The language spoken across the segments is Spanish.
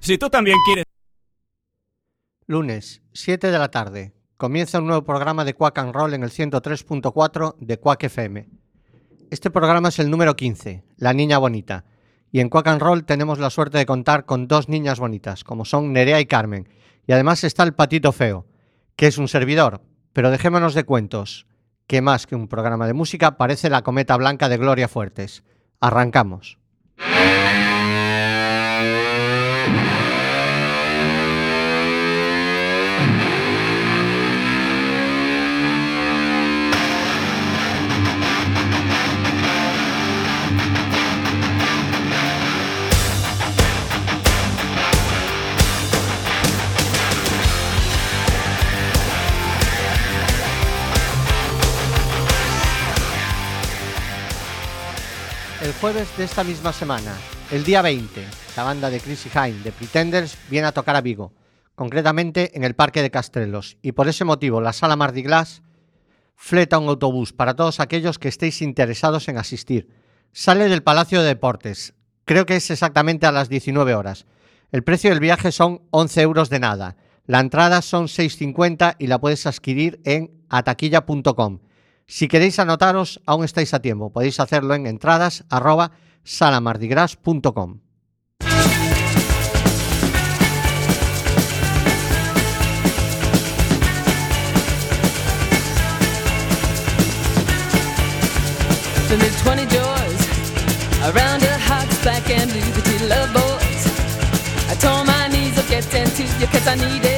Si tú también quieres... Lunes, 7 de la tarde. Comienza un nuevo programa de Quack and Roll en el 103.4 de Quack FM. Este programa es el número 15, La Niña Bonita. Y en Quack and Roll tenemos la suerte de contar con dos niñas bonitas, como son Nerea y Carmen. Y además está el Patito Feo, que es un servidor. Pero dejémonos de cuentos, que más que un programa de música parece la cometa blanca de Gloria Fuertes. Arrancamos. El jueves de esta misma semana, el día 20, la banda de Chrissy Hine de Pretenders viene a tocar a Vigo, concretamente en el Parque de Castrelos, y por ese motivo la Sala Mardi Glas fleta un autobús para todos aquellos que estéis interesados en asistir. Sale del Palacio de Deportes, creo que es exactamente a las 19 horas. El precio del viaje son 11 euros de nada. La entrada son 6,50 y la puedes adquirir en ataquilla.com. Si queréis anotaros, aún estáis a tiempo. Podéis hacerlo en entradas salamardigras.com. to the 20 joys around and boys I my you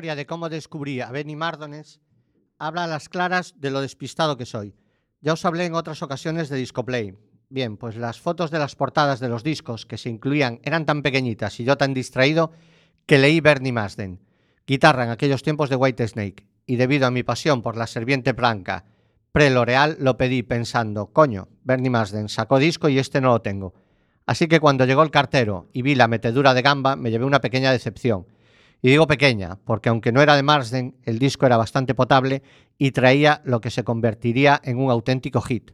de cómo descubrí a Benny Mardones habla a las claras de lo despistado que soy. Ya os hablé en otras ocasiones de Discoplay. Bien, pues las fotos de las portadas de los discos que se incluían eran tan pequeñitas y yo tan distraído que leí Bernie Marsden, guitarra en aquellos tiempos de White Snake, y debido a mi pasión por la serviente blanca pre-L'Oreal lo pedí pensando, coño, Bernie Marsden sacó disco y este no lo tengo. Así que cuando llegó el cartero y vi la metedura de gamba me llevé una pequeña decepción. Y digo pequeña, porque aunque no era de Marsden, el disco era bastante potable y traía lo que se convertiría en un auténtico hit.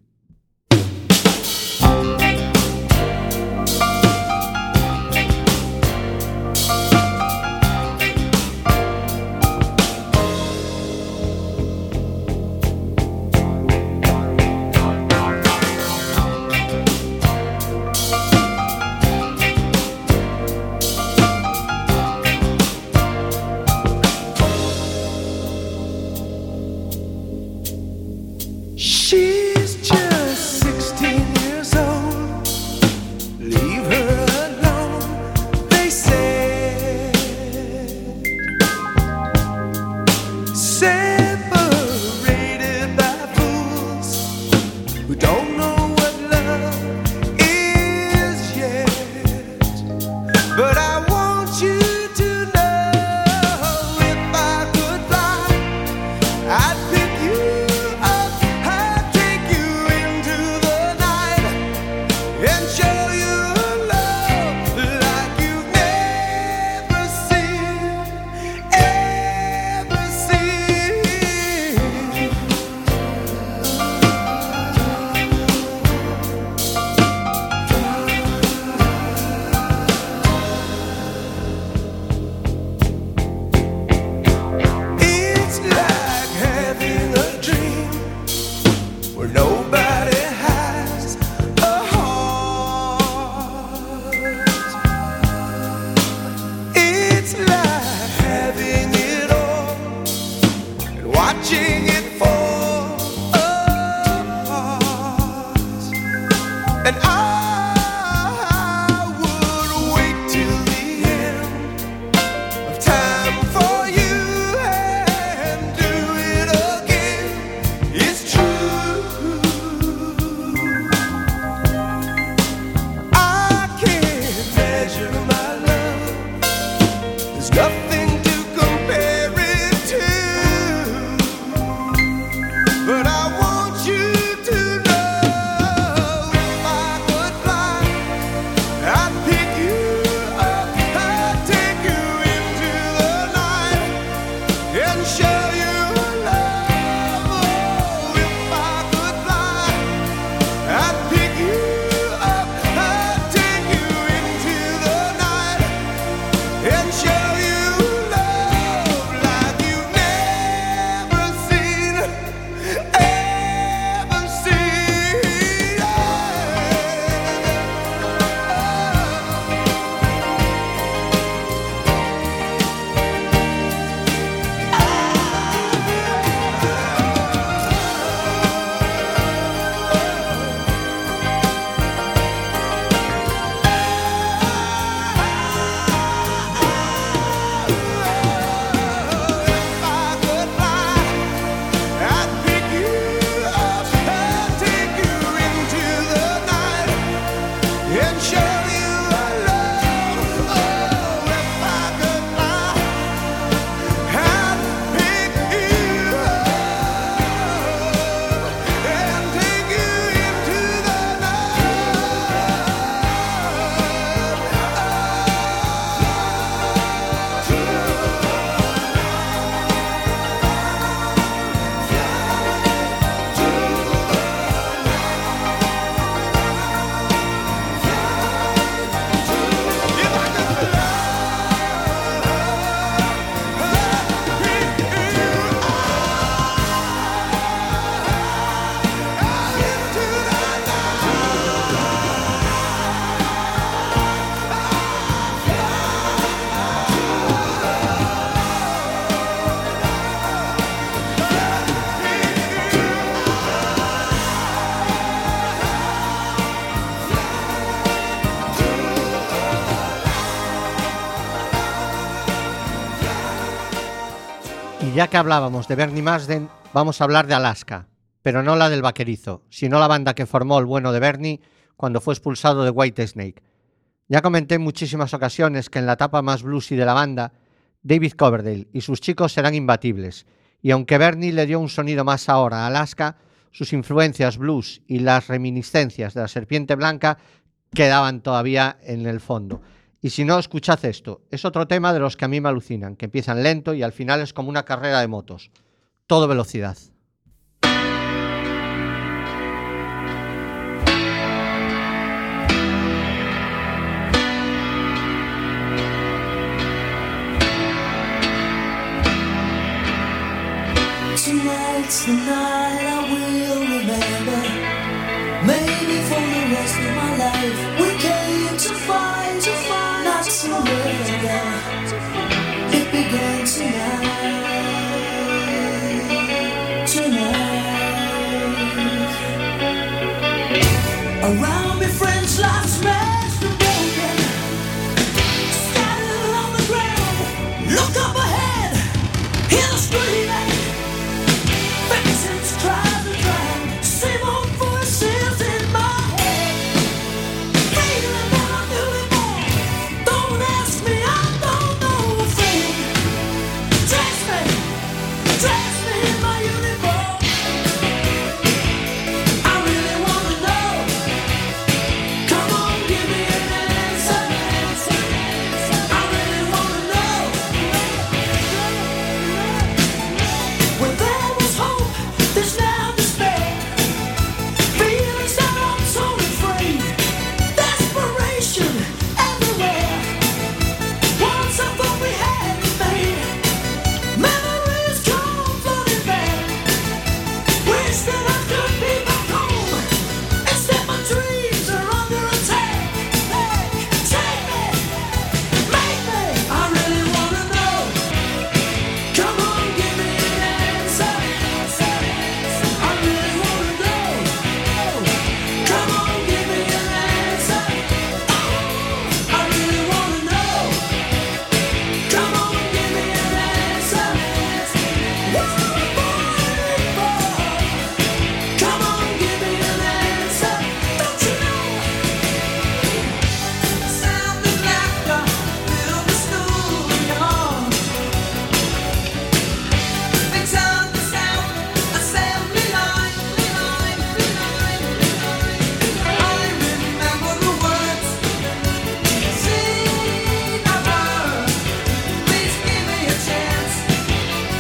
Hablábamos de Bernie Marsden, vamos a hablar de Alaska, pero no la del vaquerizo, sino la banda que formó el bueno de Bernie cuando fue expulsado de White Snake. Ya comenté en muchísimas ocasiones que en la etapa más bluesy de la banda, David Coverdale y sus chicos serán imbatibles, y aunque Bernie le dio un sonido más ahora a Alaska, sus influencias blues y las reminiscencias de la serpiente blanca quedaban todavía en el fondo. Y si no, escuchad esto. Es otro tema de los que a mí me alucinan, que empiezan lento y al final es como una carrera de motos. Todo velocidad.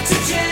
to change.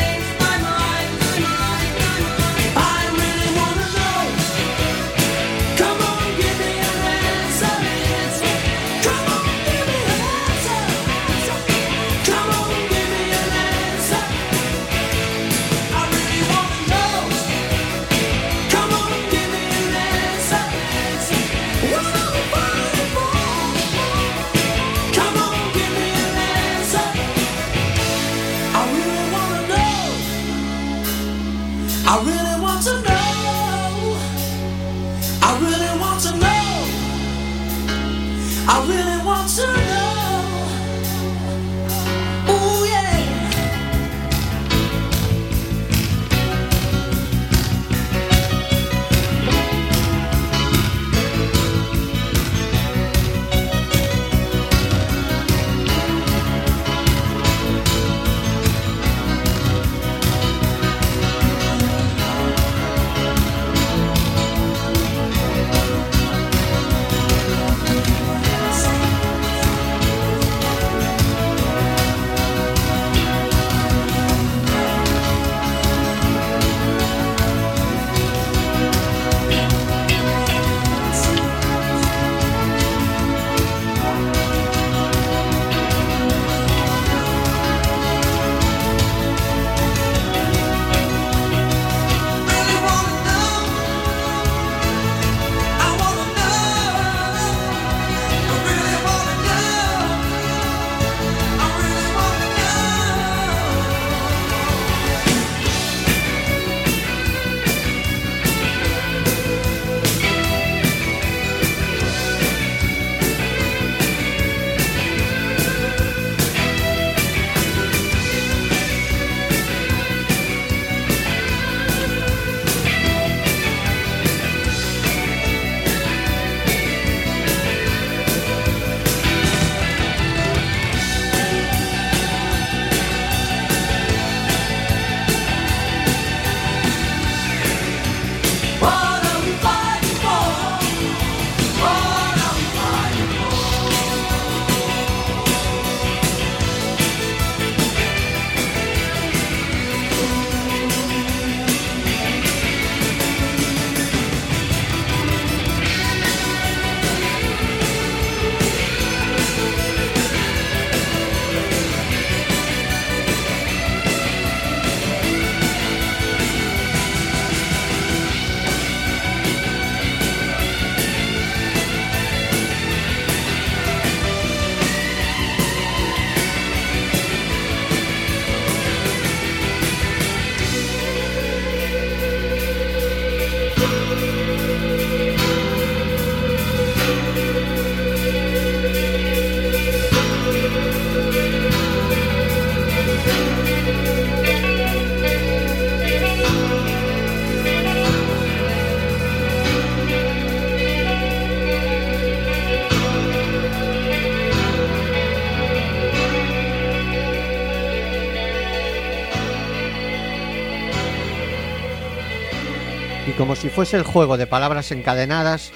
Y como si fuese el juego de palabras encadenadas,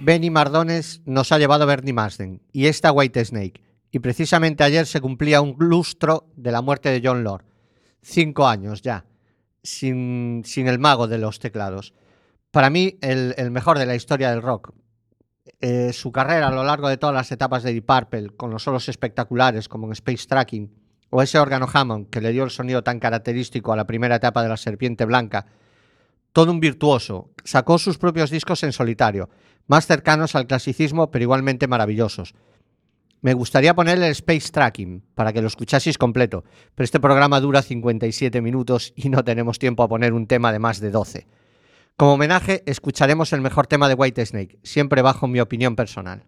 Benny Mardones nos ha llevado Bernie Marsden y esta White Snake. Y precisamente ayer se cumplía un lustro de la muerte de John Lord. Cinco años ya, sin, sin el mago de los teclados. Para mí, el, el mejor de la historia del rock. Eh, su carrera a lo largo de todas las etapas de Deep Purple, con los solos espectaculares como en Space Tracking, o ese órgano Hammond que le dio el sonido tan característico a la primera etapa de la Serpiente Blanca, todo un virtuoso. Sacó sus propios discos en solitario, más cercanos al clasicismo pero igualmente maravillosos. Me gustaría ponerle el Space Tracking para que lo escuchaseis completo, pero este programa dura 57 minutos y no tenemos tiempo a poner un tema de más de 12. Como homenaje, escucharemos el mejor tema de White Snake, siempre bajo mi opinión personal.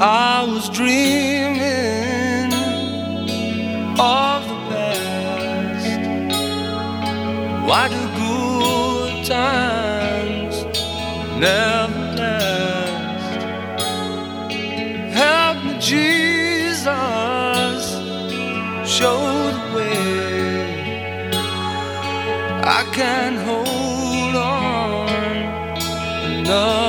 I was dreaming of the past. Why do good times never last? Help me, Jesus, show the way. I can't hold on another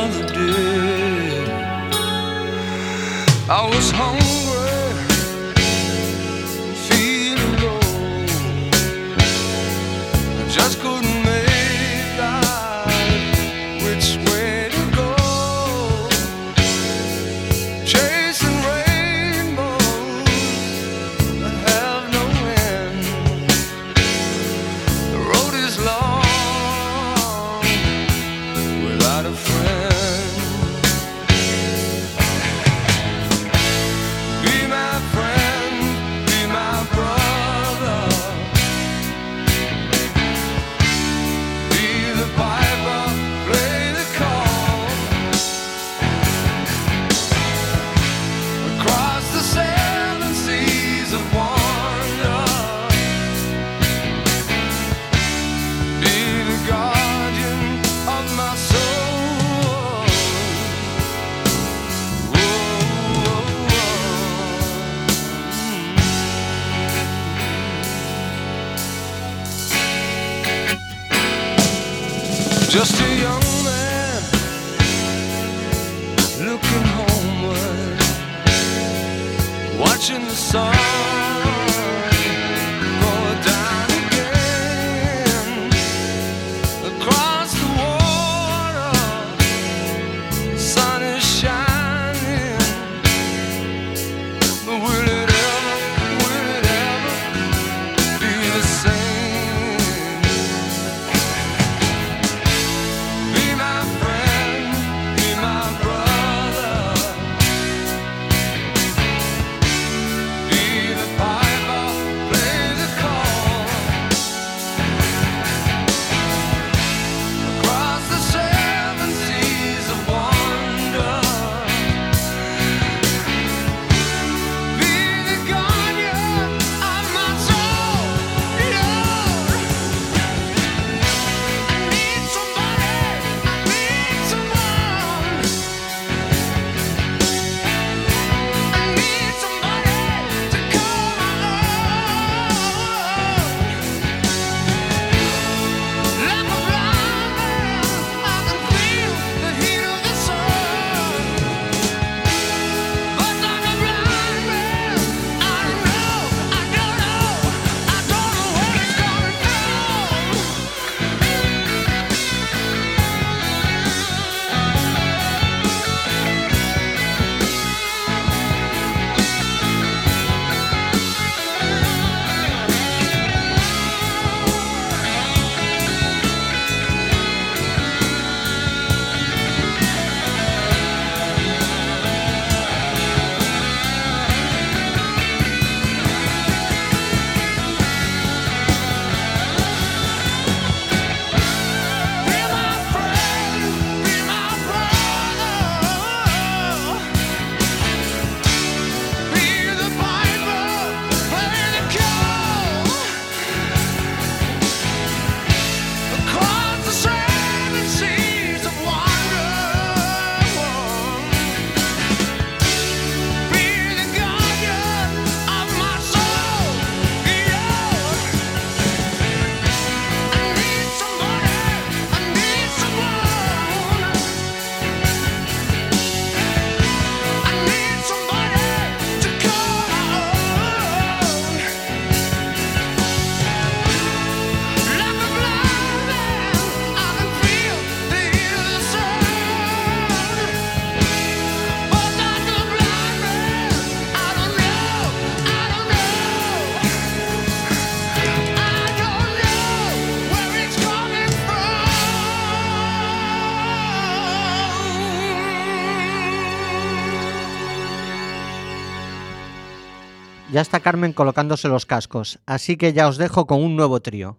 Ya está Carmen colocándose los cascos, así que ya os dejo con un nuevo trío.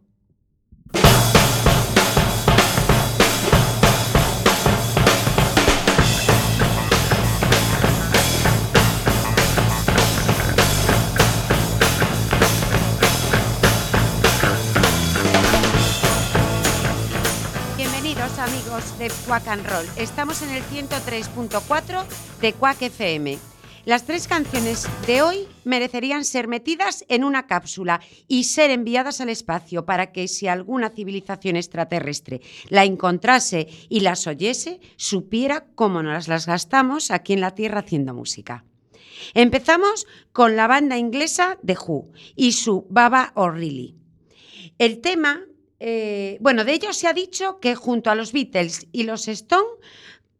Bienvenidos amigos de Quack and Roll. Estamos en el 103.4 de Quack FM. Las tres canciones de hoy merecerían ser metidas en una cápsula y ser enviadas al espacio para que si alguna civilización extraterrestre la encontrase y las oyese, supiera cómo nos las gastamos aquí en la Tierra haciendo música. Empezamos con la banda inglesa The Who y su Baba O'Reilly. El tema, eh, bueno, de ellos se ha dicho que junto a los Beatles y los Stone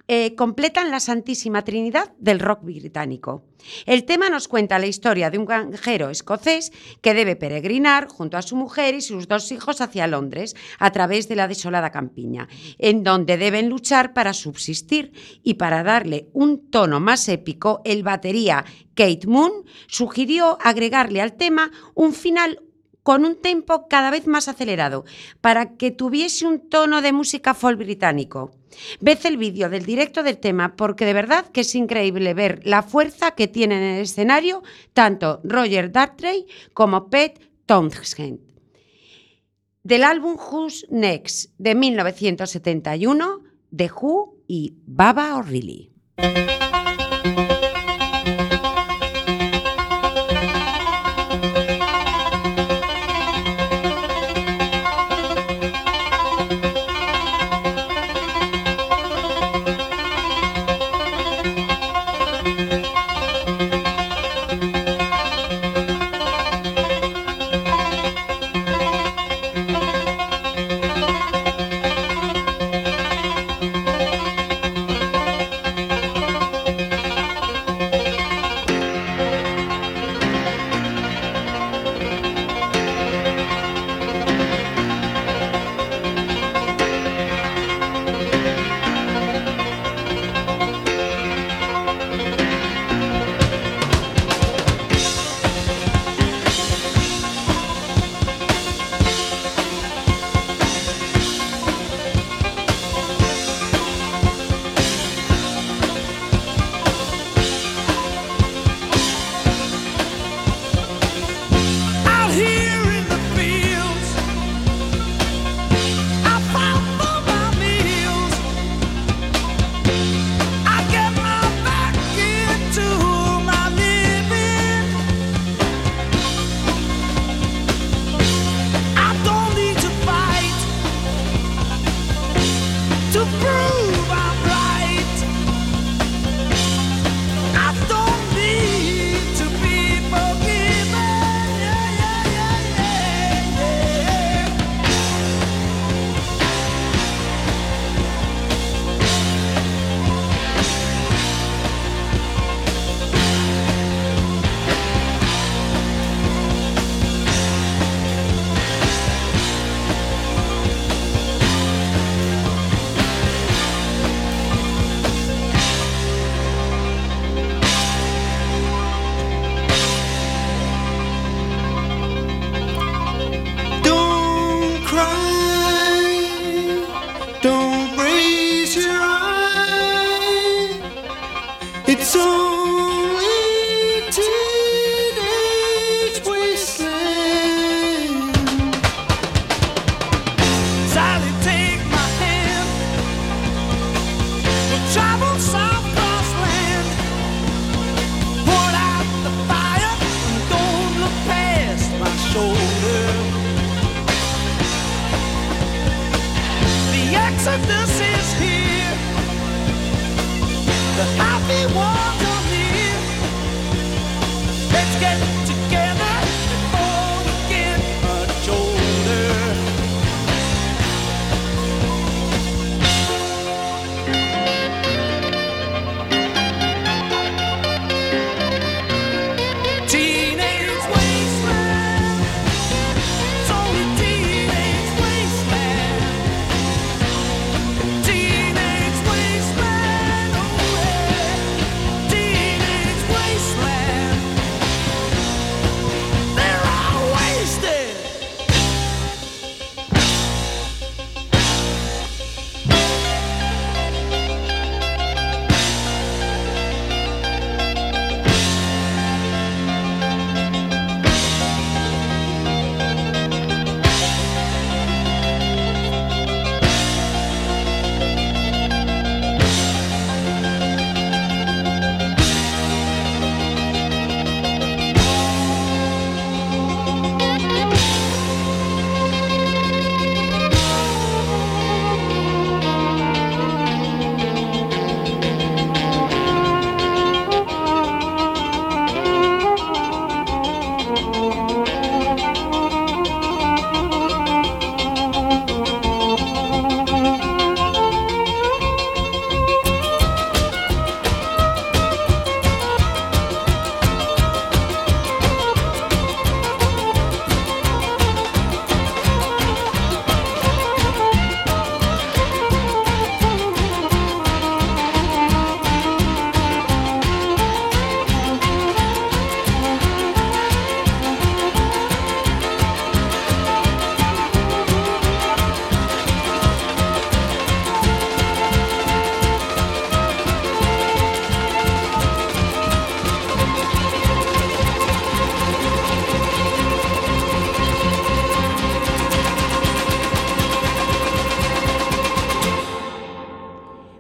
eh, completan la Santísima Trinidad del rock británico. El tema nos cuenta la historia de un granjero escocés que debe peregrinar junto a su mujer y sus dos hijos hacia Londres a través de la desolada campiña, en donde deben luchar para subsistir y para darle un tono más épico, el batería Kate Moon sugirió agregarle al tema un final con un tempo cada vez más acelerado, para que tuviese un tono de música folk británico. Ved el vídeo del directo del tema porque de verdad que es increíble ver la fuerza que tienen en el escenario tanto Roger Dartrey como Pete Townshend. Del álbum Who's Next de 1971, The Who y Baba O'Reilly.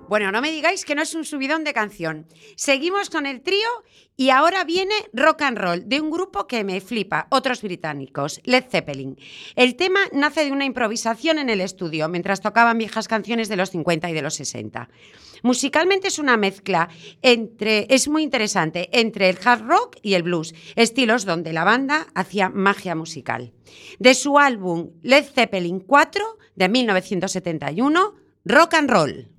Bueno, no me digáis que no es un subidón de canción. Seguimos con el trío y ahora viene rock and roll de un grupo que me flipa, otros británicos, Led Zeppelin. El tema nace de una improvisación en el estudio mientras tocaban viejas canciones de los 50 y de los 60. Musicalmente es una mezcla entre es muy interesante entre el hard rock y el blues, estilos donde la banda hacía magia musical. De su álbum Led Zeppelin 4 de 1971, Rock and Roll.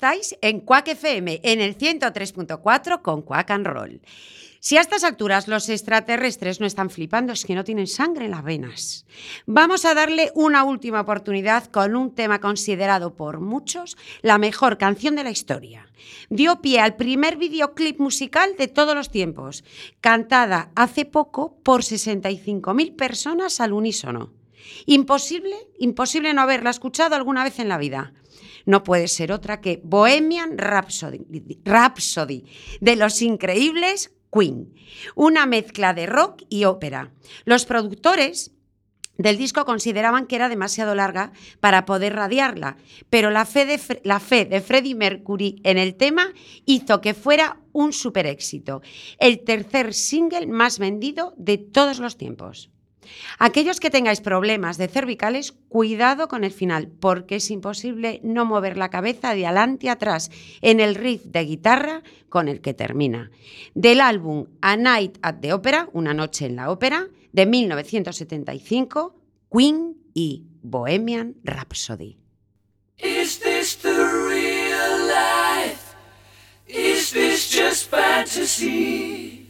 Estáis? En Quack FM, en el 103.4 con Quack and Roll. Si a estas alturas los extraterrestres no están flipando, es que no tienen sangre en las venas. Vamos a darle una última oportunidad con un tema considerado por muchos la mejor canción de la historia. Dio pie al primer videoclip musical de todos los tiempos, cantada hace poco por 65.000 personas al unísono. Imposible, imposible no haberla escuchado alguna vez en la vida. No puede ser otra que Bohemian Rhapsody, de los increíbles Queen, una mezcla de rock y ópera. Los productores del disco consideraban que era demasiado larga para poder radiarla, pero la fe de, la fe de Freddie Mercury en el tema hizo que fuera un super éxito, el tercer single más vendido de todos los tiempos. Aquellos que tengáis problemas de cervicales, cuidado con el final, porque es imposible no mover la cabeza de adelante a atrás en el riff de guitarra con el que termina. Del álbum A Night at the Opera, Una noche en la ópera, de 1975, Queen y Bohemian Rhapsody. Is this the real life? Is this just fantasy?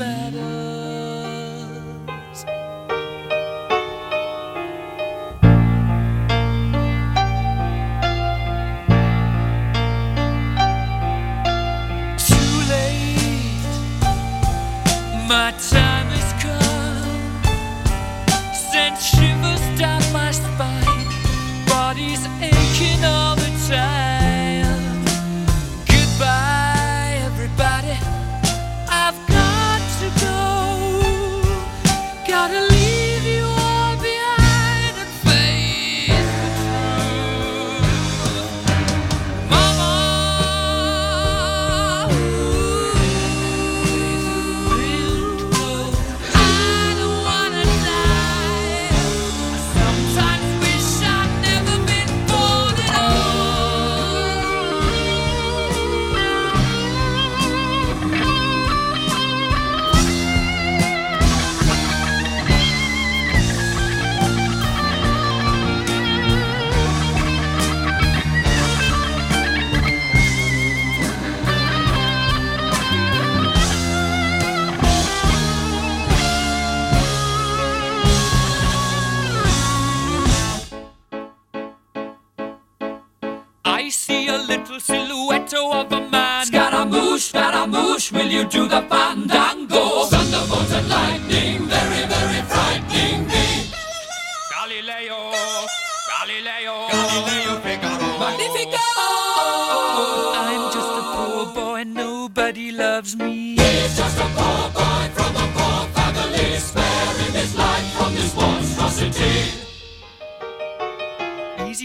matter.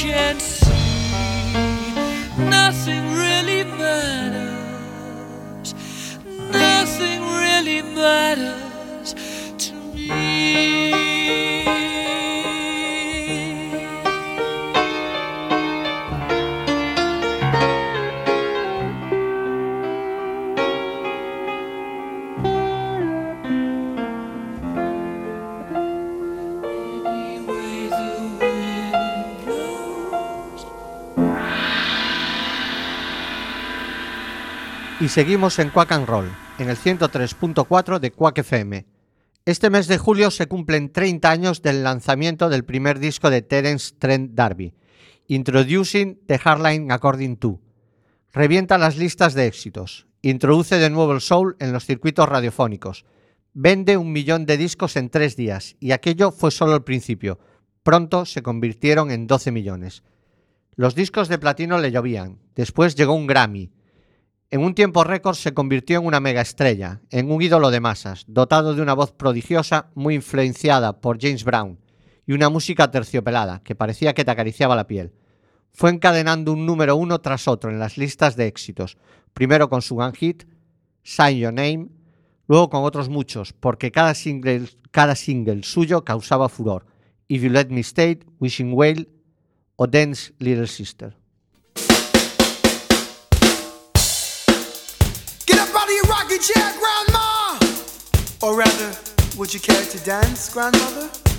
chance. Seguimos en Quack and Roll, en el 103.4 de Quack FM. Este mes de julio se cumplen 30 años del lanzamiento del primer disco de Terence Trent D'Arby, Introducing the Hardline According to. Revienta las listas de éxitos, introduce de nuevo el soul en los circuitos radiofónicos, vende un millón de discos en tres días, y aquello fue solo el principio. Pronto se convirtieron en 12 millones. Los discos de platino le llovían, después llegó un Grammy, en un tiempo récord se convirtió en una mega estrella, en un ídolo de masas, dotado de una voz prodigiosa muy influenciada por James Brown y una música terciopelada que parecía que te acariciaba la piel. Fue encadenando un número uno tras otro en las listas de éxitos, primero con su one hit, Sign Your Name, luego con otros muchos, porque cada single, cada single suyo causaba furor, If You Let Me Stay, Wishing Well o Dance Little Sister. Or rather, would you care to dance, Grandmother?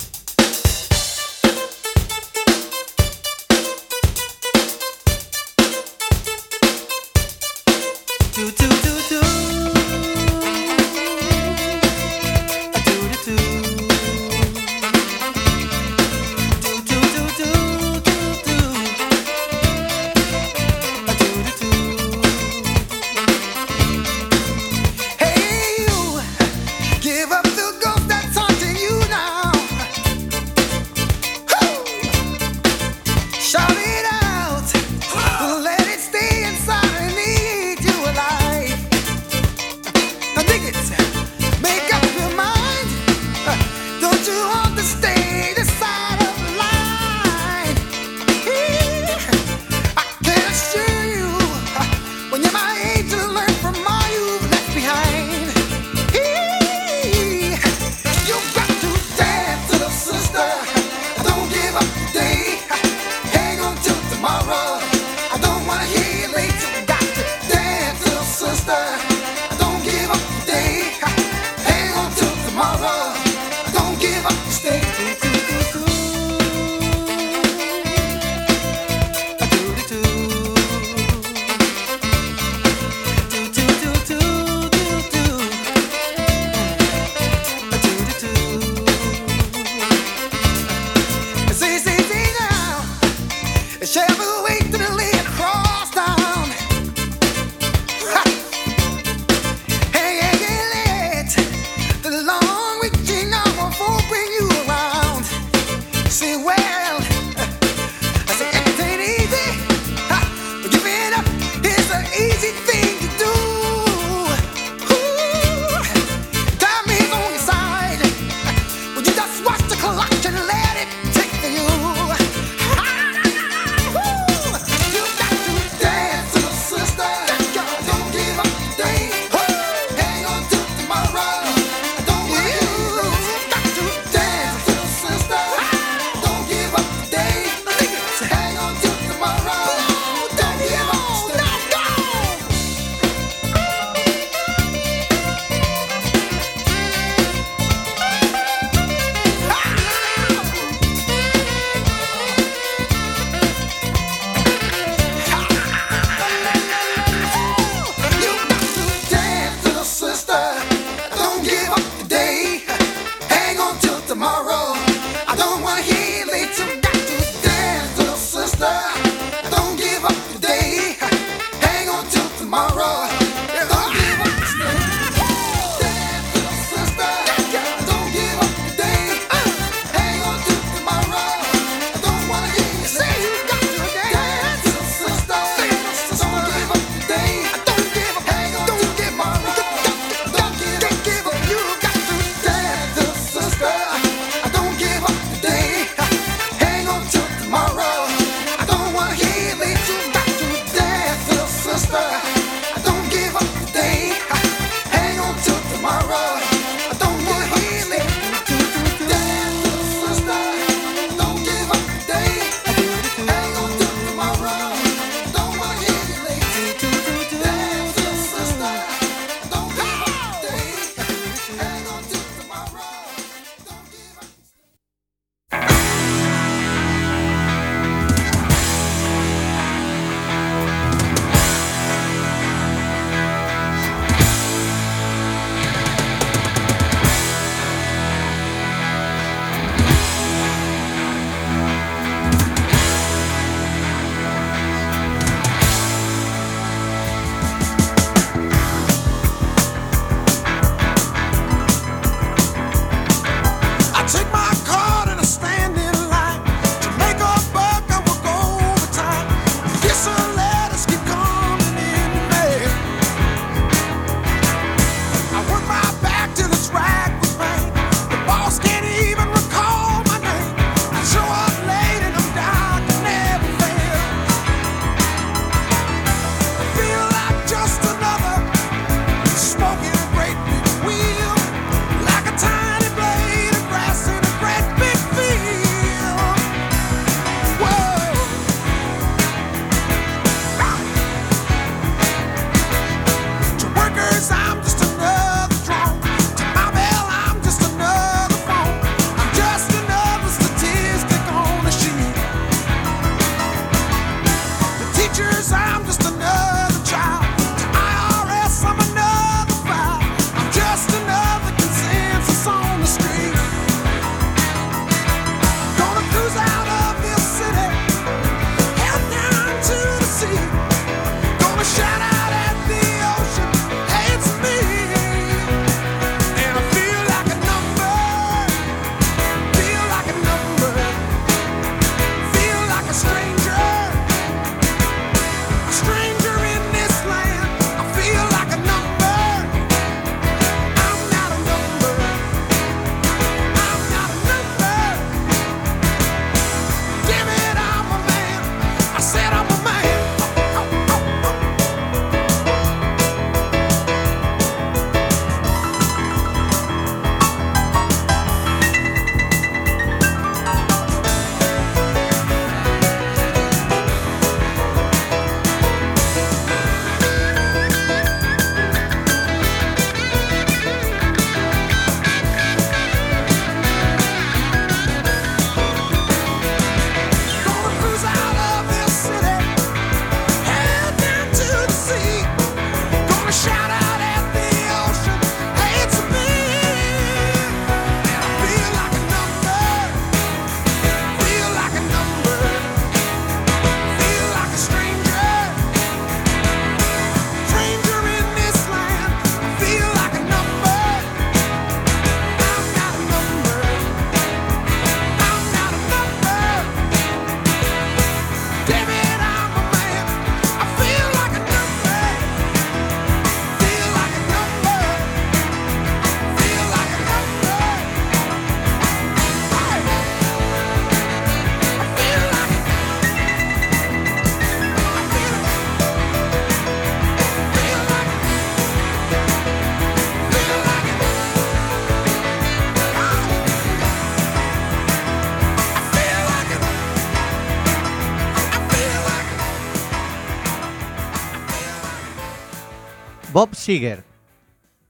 Bob Seger.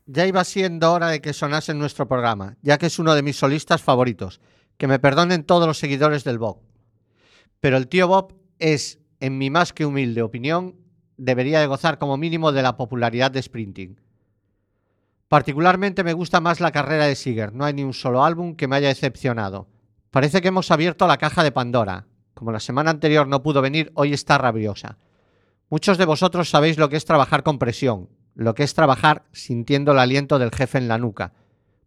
Ya iba siendo hora de que sonase en nuestro programa, ya que es uno de mis solistas favoritos. Que me perdonen todos los seguidores del Bob. Pero el tío Bob es, en mi más que humilde opinión, debería de gozar como mínimo de la popularidad de Sprinting. Particularmente me gusta más la carrera de Seeger, no hay ni un solo álbum que me haya decepcionado. Parece que hemos abierto la caja de Pandora. Como la semana anterior no pudo venir, hoy está rabiosa. Muchos de vosotros sabéis lo que es trabajar con presión, lo que es trabajar sintiendo el aliento del jefe en la nuca.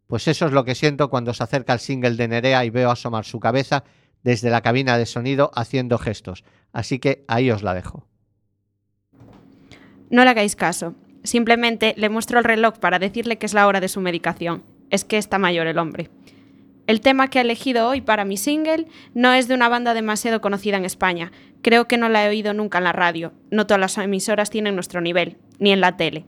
Pues eso es lo que siento cuando se acerca el single de Nerea y veo asomar su cabeza desde la cabina de sonido haciendo gestos. Así que ahí os la dejo. No le hagáis caso. Simplemente le muestro el reloj para decirle que es la hora de su medicación. Es que está mayor el hombre. El tema que ha elegido hoy para mi single no es de una banda demasiado conocida en España. Creo que no la he oído nunca en la radio. No todas las emisoras tienen nuestro nivel, ni en la tele.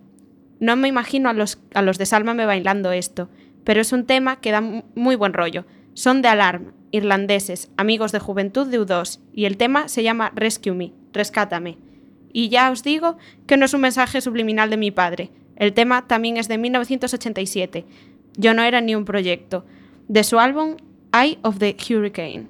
No me imagino a los, a los de Sálvame bailando esto, pero es un tema que da mu- muy buen rollo. Son de Alarm, irlandeses, amigos de juventud de U2, y el tema se llama Rescue Me, Rescátame. Y ya os digo que no es un mensaje subliminal de mi padre. El tema también es de 1987. Yo no era ni un proyecto. De su álbum Eye of the Hurricane.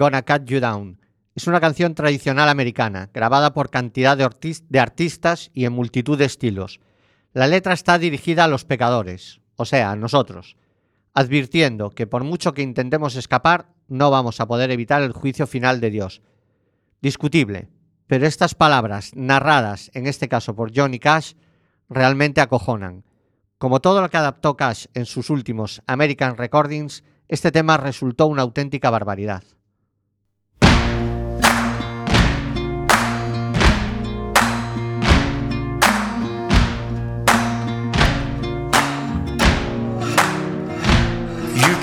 Gonna Cut You Down. Es una canción tradicional americana, grabada por cantidad de, artistas y en multitud de estilos. La letra está dirigida a los pecadores, o sea, a nosotros, advirtiendo que por mucho que intentemos escapar, no vamos a poder evitar el juicio final de Dios. Discutible, pero estas palabras, narradas en este caso por Johnny Cash, realmente acojonan. Como todo lo que adaptó Cash en sus últimos American Recordings, este tema resultó una auténtica barbaridad.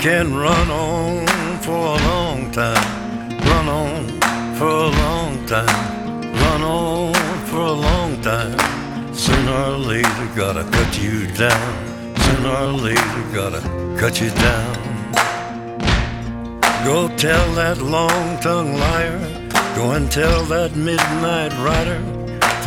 Can run on for a long time, run on for a long time, run on for a long time. Sooner or later, gotta cut you down. Sooner or later, gotta cut you down. Go tell that long tongued liar. Go and tell that midnight rider.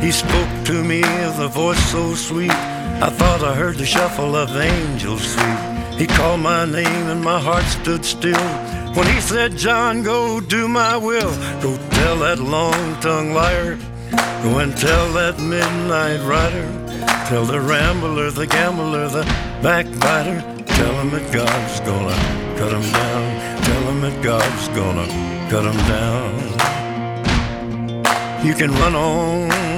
He spoke to me with a voice so sweet. I thought I heard the shuffle of angels feet. He called my name and my heart stood still. When he said, John, go do my will. Go tell that long tongued liar. Go and tell that midnight rider. Tell the rambler, the gambler, the backbiter. Tell him that God's gonna cut him down. Tell him that God's gonna cut him down. You can run on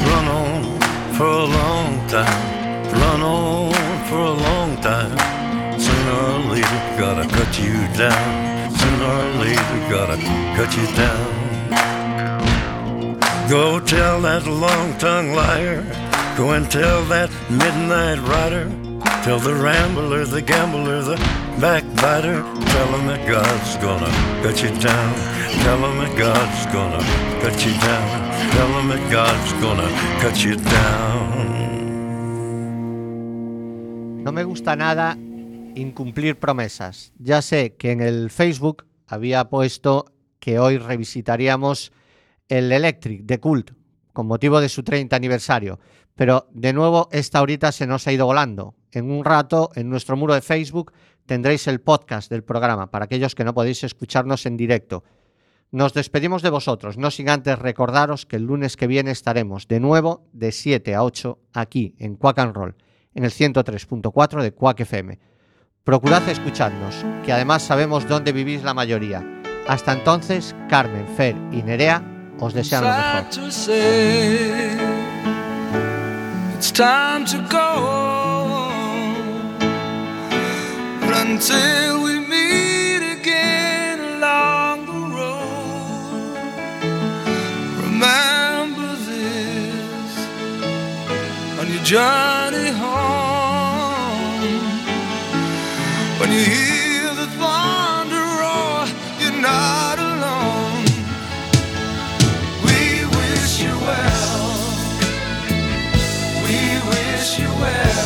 run on for a long time, run on for a long time. Sooner or later, gotta cut you down. Sooner or later, gotta cut you down. Go tell that long tongued liar. Go and tell that midnight rider. Tell the rambler, the gambler, the backbiter. Tell him that God's gonna cut you down. Tell him that God's gonna cut you down. Tell him that God's gonna cut you down. No me gusta nada incumplir promesas. Ya sé que en el Facebook había puesto que hoy revisitaríamos el Electric de Cult con motivo de su 30 aniversario, pero de nuevo esta horita se nos ha ido volando. En un rato en nuestro muro de Facebook tendréis el podcast del programa para aquellos que no podéis escucharnos en directo. Nos despedimos de vosotros, no sin antes recordaros que el lunes que viene estaremos de nuevo de 7 a 8 aquí en Quack and Roll, en el 103.4 de Quack FM. Procurad escucharnos, que además sabemos dónde vivís la mayoría. Hasta entonces, Carmen, Fer y Nerea os desean lo mejor. Until we meet again along the road, remember this on your journey